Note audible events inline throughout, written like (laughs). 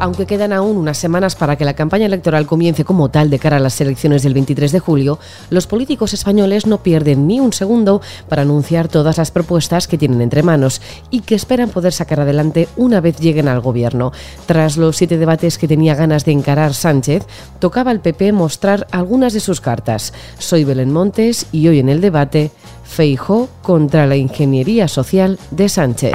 Aunque quedan aún unas semanas para que la campaña electoral comience como tal de cara a las elecciones del 23 de julio, los políticos españoles no pierden ni un segundo para anunciar todas las propuestas que tienen entre manos y que esperan poder sacar adelante una vez lleguen al gobierno. Tras los siete debates que tenía ganas de encarar Sánchez, tocaba al PP mostrar algunas de sus cartas. Soy Belén Montes y hoy en el debate, Feijó contra la ingeniería social de Sánchez.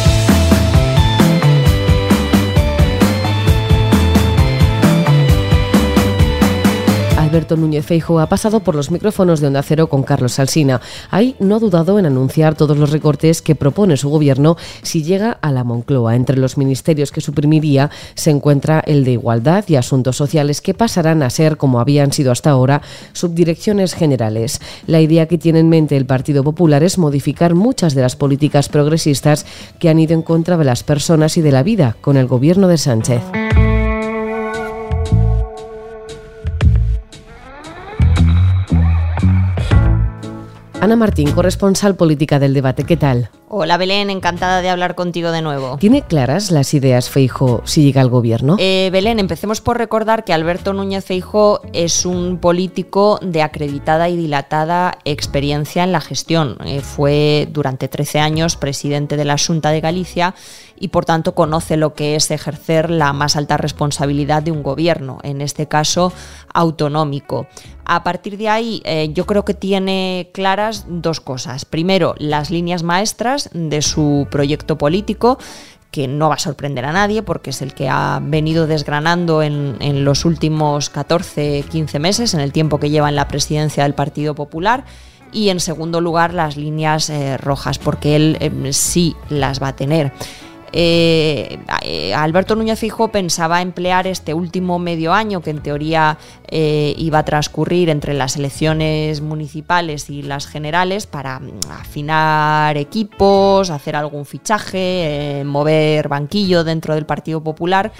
Alberto Núñez Feijo ha pasado por los micrófonos de Onda Cero con Carlos Salsina. Ahí no ha dudado en anunciar todos los recortes que propone su gobierno si llega a la Moncloa. Entre los ministerios que suprimiría se encuentra el de Igualdad y Asuntos Sociales, que pasarán a ser, como habían sido hasta ahora, subdirecciones generales. La idea que tiene en mente el Partido Popular es modificar muchas de las políticas progresistas que han ido en contra de las personas y de la vida con el gobierno de Sánchez. Ana Martín, corresponsal política del debate, ¿qué tal? Hola Belén, encantada de hablar contigo de nuevo. ¿Tiene claras las ideas Feijo si llega al gobierno? Eh, Belén, empecemos por recordar que Alberto Núñez Feijo es un político de acreditada y dilatada experiencia en la gestión. Eh, fue durante 13 años presidente de la Junta de Galicia y por tanto conoce lo que es ejercer la más alta responsabilidad de un gobierno, en este caso autonómico. A partir de ahí, eh, yo creo que tiene claras dos cosas. Primero, las líneas maestras de su proyecto político que no va a sorprender a nadie porque es el que ha venido desgranando en, los últimos 14, 15 meses, en el tiempo que lleva en la presidencia del Partido Popular. Y en segundo lugar, las líneas eh, rojas, porque él eh, sí las va a tener. Eh, eh, Alberto Núñez Fijo pensaba emplear este último medio año, que en teoría eh, iba a transcurrir entre las elecciones municipales y las generales, para mm, afinar equipos, hacer algún fichaje, mover banquillo dentro del Partido Popular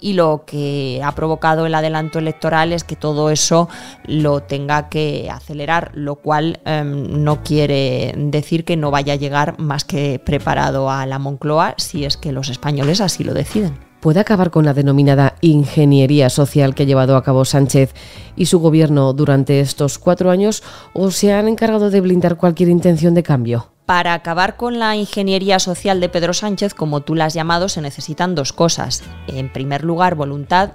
y lo que ha provocado el adelanto electoral es que todo eso lo tenga que acelerar, lo cual em, no quiere decir que no vaya a llegar más que preparado a la Moncloa si es que los españoles así lo deciden. ¿Puede acabar con la denominada ingeniería social que ha llevado a cabo Sánchez y su gobierno durante estos cuatro años o se han encargado de blindar cualquier intención de cambio? Para acabar con la ingeniería social de Pedro Sánchez, como tú la has llamado, se necesitan dos cosas. En primer lugar, voluntad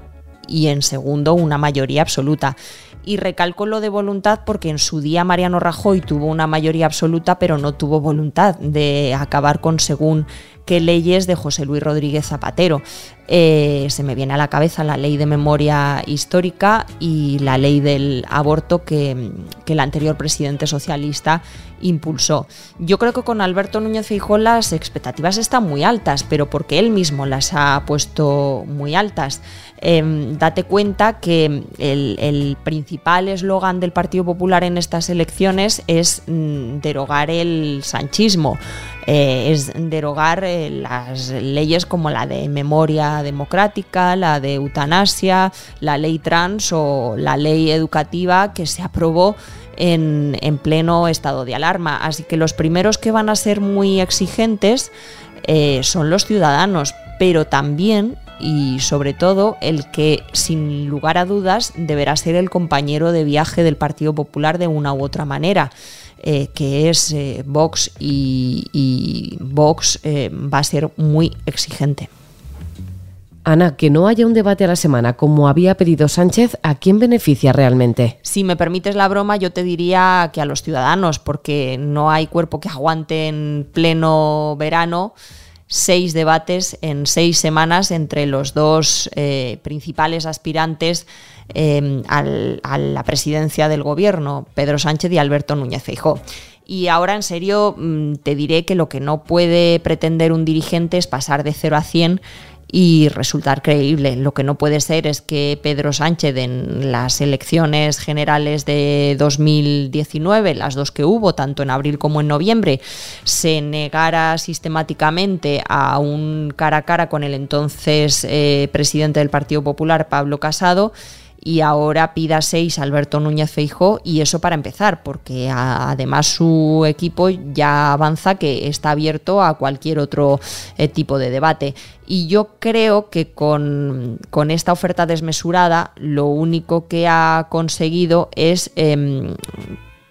y en segundo, una mayoría absoluta. Y recalco lo de voluntad porque en su día Mariano Rajoy tuvo una mayoría absoluta, pero no tuvo voluntad de acabar con según qué leyes de José Luis Rodríguez Zapatero. Eh, se me viene a la cabeza la ley de memoria histórica y la ley del aborto que, el anterior presidente socialista impulsó. Yo creo que con Alberto Núñez Feijóo las expectativas están muy altas, pero porque él mismo las ha puesto muy altas. Em, date cuenta que el, principal eslogan del Partido Popular en estas elecciones es mm, derogar el sanchismo. Eh, es derogar eh, las leyes como la de memoria democrática, la de eutanasia, la ley trans o la ley educativa que se aprobó en, pleno estado de alarma. Así que los primeros que van a ser muy exigentes eh, son los ciudadanos, pero también y sobre todo el que sin lugar a dudas deberá ser el compañero de viaje del Partido Popular de una u otra manera. Eh, que es eh, Vox y, Vox eh, va a ser muy exigente. Ana, que no haya un debate a la semana como había pedido Sánchez, ¿a quién beneficia realmente? Si me permites la broma, yo te diría que a los ciudadanos, porque no hay cuerpo que aguante en pleno verano seis debates en seis semanas entre los dos eh, principales aspirantes em, a la presidencia del gobierno, Pedro Sánchez y Alberto Núñez Feijóo. Y ahora en serio mm, te diré que lo que no puede pretender un dirigente es pasar de 0 a 100 y resultar creíble. Lo que no puede ser es que Pedro Sánchez en las elecciones generales de 2019, las dos que hubo, tanto en abril como en noviembre, se negara sistemáticamente a un cara a cara con el entonces eh, presidente del Partido Popular, Pablo Casado, y ahora pida seis Alberto Núñez Feijó y eso para empezar, porque además su equipo ya avanza que está abierto a cualquier otro eh, tipo de debate. Y yo creo que con, esta oferta desmesurada lo único que ha conseguido es em,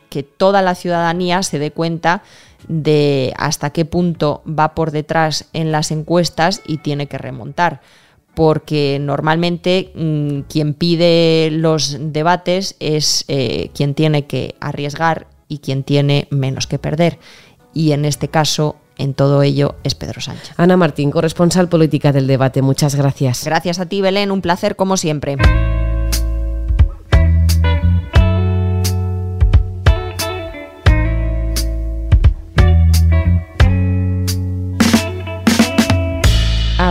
que toda la ciudadanía se dé cuenta de hasta qué punto va por detrás en las encuestas y tiene que remontar porque normalmente mm, quien pide los debates es eh, quien tiene que arriesgar y quien tiene menos que perder. Y en este caso, en todo ello, es Pedro Sánchez. Ana Martín, corresponsal política del debate, muchas gracias. Gracias a ti, Belén, un placer como siempre.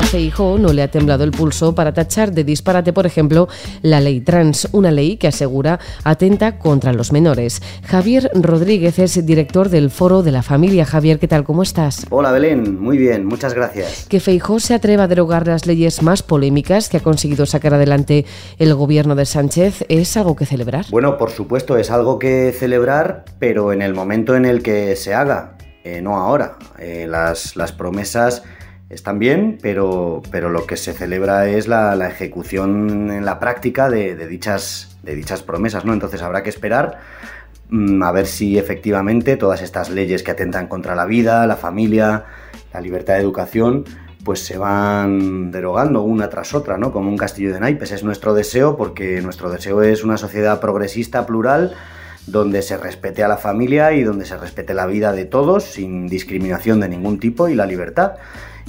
Feijóo no le ha temblado el pulso para tachar de disparate, por ejemplo, la ley trans, una ley que asegura atenta contra los menores. Javier Rodríguez es director del Foro de la Familia. Javier, ¿qué tal? ¿Cómo estás? Hola Belén, muy bien, muchas gracias. Que Feijóo se atreva a derogar las leyes más polémicas que ha conseguido sacar adelante el gobierno de Sánchez es algo que celebrar. Bueno, por supuesto, es algo que celebrar, pero en el momento en el que se haga, eh, no ahora. Eh, las, las promesas están bien, pero, pero lo que se celebra es la, ejecución en la práctica de, dichas, de dichas promesas, ¿no? Entonces habrá que esperar mm, a ver si efectivamente todas estas leyes que atentan contra la vida, la familia, la libertad de educación, pues se van derogando una tras otra, ¿no? Como un castillo de naipes. Es nuestro deseo porque nuestro deseo es una sociedad progresista, plural, donde se respete a la familia y donde se respete la vida de todos sin discriminación de ningún tipo y la libertad.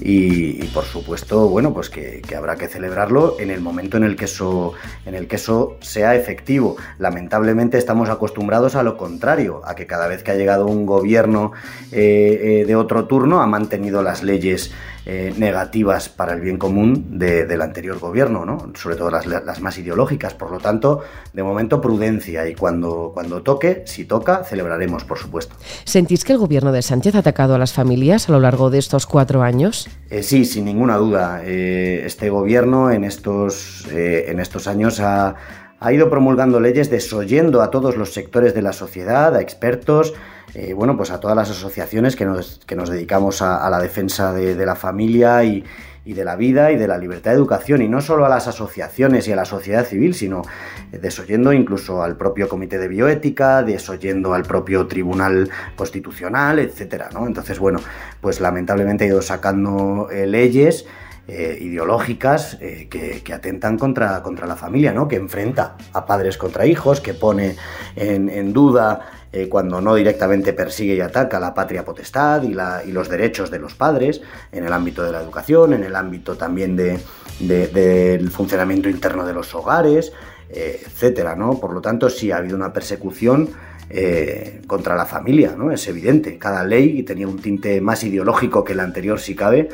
Y, por supuesto, bueno, pues que, habrá que celebrarlo en el momento en el, que eso, en el que eso sea efectivo. Lamentablemente estamos acostumbrados a lo contrario, a que cada vez que ha llegado un gobierno eh, eh, de otro turno ha mantenido las leyes eh, negativas para el bien común del anterior gobierno, ¿no? sobre todo las, las, más ideológicas. Por lo tanto, de momento prudencia y cuando, cuando toque, si toca, celebraremos, por supuesto. ¿Sentís que el gobierno de Sánchez ha atacado a las familias a lo largo de estos cuatro años? Eh, sí, sin ninguna duda. Eh, este gobierno en estos, en estos años ha, ha ido promulgando leyes desoyendo a todos los sectores de la sociedad, a expertos, eh, bueno, pues a todas las asociaciones que nos, que nos dedicamos a, la defensa de, la familia y, de la vida y de la libertad de educación, y no solo a las asociaciones y a la sociedad civil, sino desoyendo incluso al propio Comité de Bioética, desoyendo al propio Tribunal Constitucional, etcétera, ¿no? Entonces, bueno, pues lamentablemente ha ido sacando eh, leyes eh, ideológicas que, atentan contra, contra la familia, ¿no? que enfrenta a padres contra hijos, que pone en duda eh, cuando no directamente persigue y ataca la patria potestad y, los derechos de los padres en el ámbito de la educación, en el ámbito también del funcionamiento interno de los hogares, eh, etcétera, ¿no? Por lo tanto, sí ha habido una persecución eh, contra la familia, ¿no? Es evidente. Cada ley tenía un tinte más ideológico que el anterior, si cabe,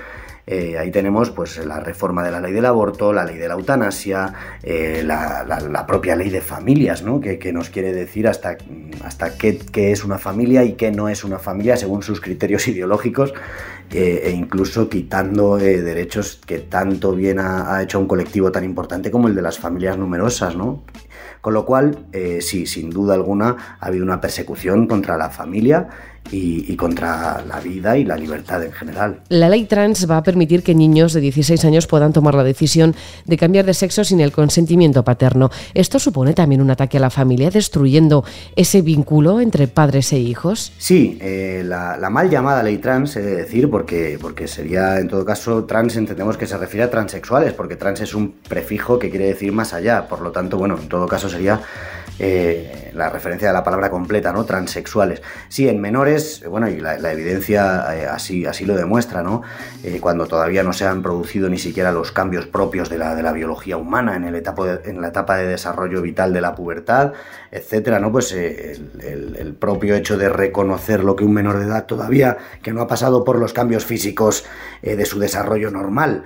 eh, ahí tenemos pues la reforma de la ley del aborto, la ley de la eutanasia, eh, la, propia ley de familias, ¿no? que, nos quiere decir hasta, hasta qué, es una familia y qué no es una familia según sus criterios (laughs) ideológicos eh, e incluso quitando derechos que tanto bien ha, ha, hecho un colectivo tan importante como el de las familias numerosas. ¿no? Con lo cual, sí, sin duda alguna, ha habido una persecución contra la familia y, contra la vida y la libertad en general. La ley trans va a permitir que niños de 16 años puedan tomar la decisión de cambiar de sexo sin el consentimiento paterno. Esto supone también un ataque a la familia, destruyendo ese vínculo entre padres e hijos. Sí, eh, la, mal llamada ley trans, he de decir, porque, porque sería en todo caso trans, entendemos que se refiere a transexuales, porque trans es un prefijo que quiere decir más allá. Por lo tanto, bueno, en todo caso sería eh, la referencia de la palabra completa, ¿no? Transexuales. Sí, en menores, bueno, y la, evidencia eh, así, así lo demuestra, ¿no? Eh, cuando todavía no se han producido ni siquiera los cambios propios de la, de la biología humana en, el etapa en la etapa de desarrollo vital de la pubertad, etcétera, ¿no? Pues el, propio hecho de reconocer lo que un menor de edad todavía, que no ha pasado por los cambios físicos de su desarrollo normal,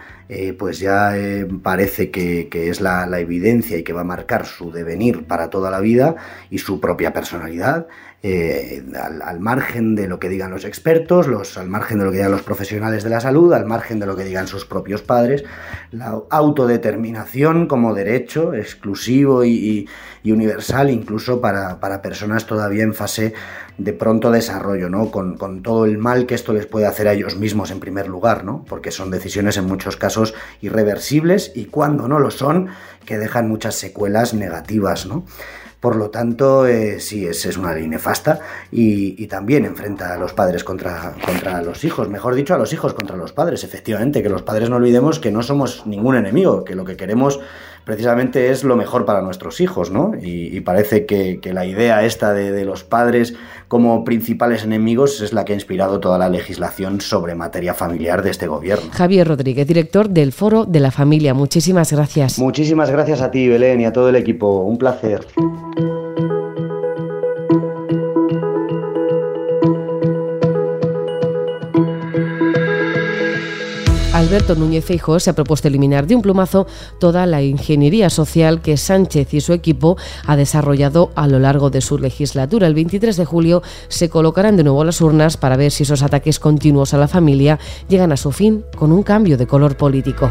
pues ya parece que, es la, evidencia y que va a marcar su devenir para toda la vida y su propia personalidad. Al, al, margen de lo que digan los expertos, los, al margen de lo que digan los profesionales de la salud, al margen de lo que digan sus propios padres, la autodeterminación como derecho exclusivo y, universal, incluso para, para, personas todavía en fase de pronto desarrollo, ¿no? Con, con, todo el mal que esto les puede hacer a ellos mismos en primer lugar, ¿no? Porque son decisiones en muchos casos irreversibles y cuando no lo son, que dejan muchas secuelas negativas, ¿no? Por lo tanto, eh, sí, es, es, una ley nefasta y, también enfrenta a los padres contra, contra los hijos, mejor dicho, a los hijos contra los padres. Efectivamente, que los padres no olvidemos que no somos ningún enemigo, que lo que queremos precisamente es lo mejor para nuestros hijos, ¿no? Y, parece que, la idea esta de, los padres como principales enemigos es la que ha inspirado toda la legislación sobre materia familiar de este gobierno. Javier Rodríguez, director del Foro de la Familia, muchísimas gracias. Muchísimas gracias a ti, Belén, y a todo el equipo. Un placer. Alberto Núñez Feijóo se ha propuesto eliminar de un plumazo toda la ingeniería social que Sánchez y su equipo ha desarrollado a lo largo de su legislatura. El 23 de julio se colocarán de nuevo las urnas para ver si esos ataques continuos a la familia llegan a su fin con un cambio de color político.